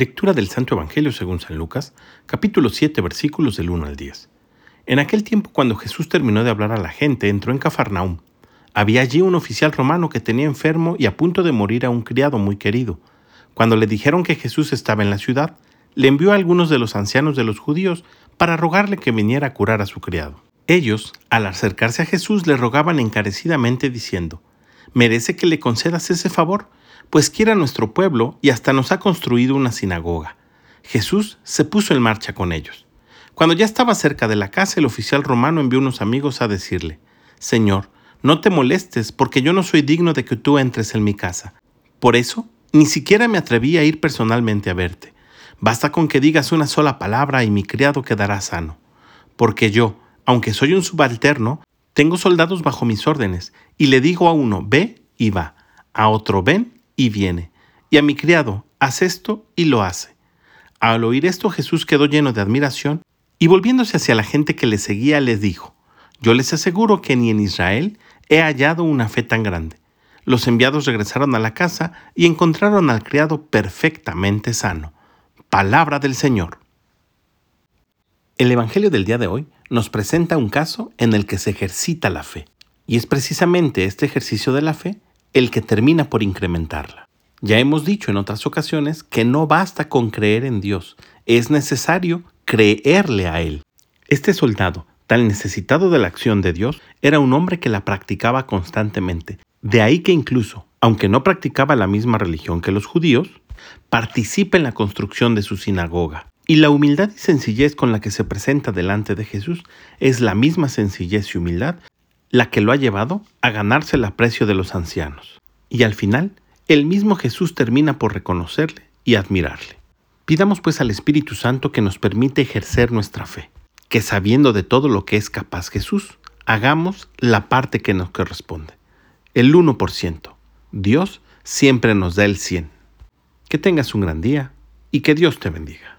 Lectura del Santo Evangelio según San Lucas, capítulo 7, versículos del 1 al 10. En aquel tiempo, cuando Jesús terminó de hablar a la gente, entró en Cafarnaum. Había allí un oficial romano que tenía enfermo y a punto de morir a un criado muy querido. Cuando le dijeron que Jesús estaba en la ciudad, le envió a algunos de los ancianos de los judíos para rogarle que viniera a curar a su criado. Ellos, al acercarse a Jesús, le rogaban encarecidamente diciendo, Merece que le concedas ese favor, pues quiere a nuestro pueblo y hasta nos ha construido una sinagoga. Jesús se puso en marcha con ellos. Cuando ya estaba cerca de la casa, el oficial romano envió unos amigos a decirle, Señor, no te molestes, porque yo no soy digno de que tú entres en mi casa. Por eso, ni siquiera me atreví a ir personalmente a verte. Basta con que digas una sola palabra y mi criado quedará sano. Porque yo, aunque soy un subalterno, tengo soldados bajo mis órdenes, y le digo a uno, ve y va, a otro, ven y viene. Y a mi criado, haz esto y lo hace. Al oír esto Jesús quedó lleno de admiración y volviéndose hacia la gente que le seguía les dijo, yo les aseguro que ni en Israel he hallado una fe tan grande. Los enviados regresaron a la casa y encontraron al criado perfectamente sano. Palabra del Señor. El Evangelio del día de hoy nos presenta un caso en el que se ejercita la fe. Y es precisamente este ejercicio de la fe el que termina por incrementarla. Ya hemos dicho en otras ocasiones que no basta con creer en Dios, es necesario creerle a Él. Este soldado, tan necesitado de la acción de Dios, era un hombre que la practicaba constantemente. De ahí que incluso, aunque no practicaba la misma religión que los judíos, participa en la construcción de su sinagoga. Y la humildad y sencillez con la que se presenta delante de Jesús es la misma sencillez y humildad la que lo ha llevado a ganarse el aprecio de los ancianos. Y al final, el mismo Jesús termina por reconocerle y admirarle. Pidamos pues al Espíritu Santo que nos permite ejercer nuestra fe, que sabiendo de todo lo que es capaz Jesús, hagamos la parte que nos corresponde, el 1%. Dios siempre nos da el 100. Que tengas un gran día y que Dios te bendiga.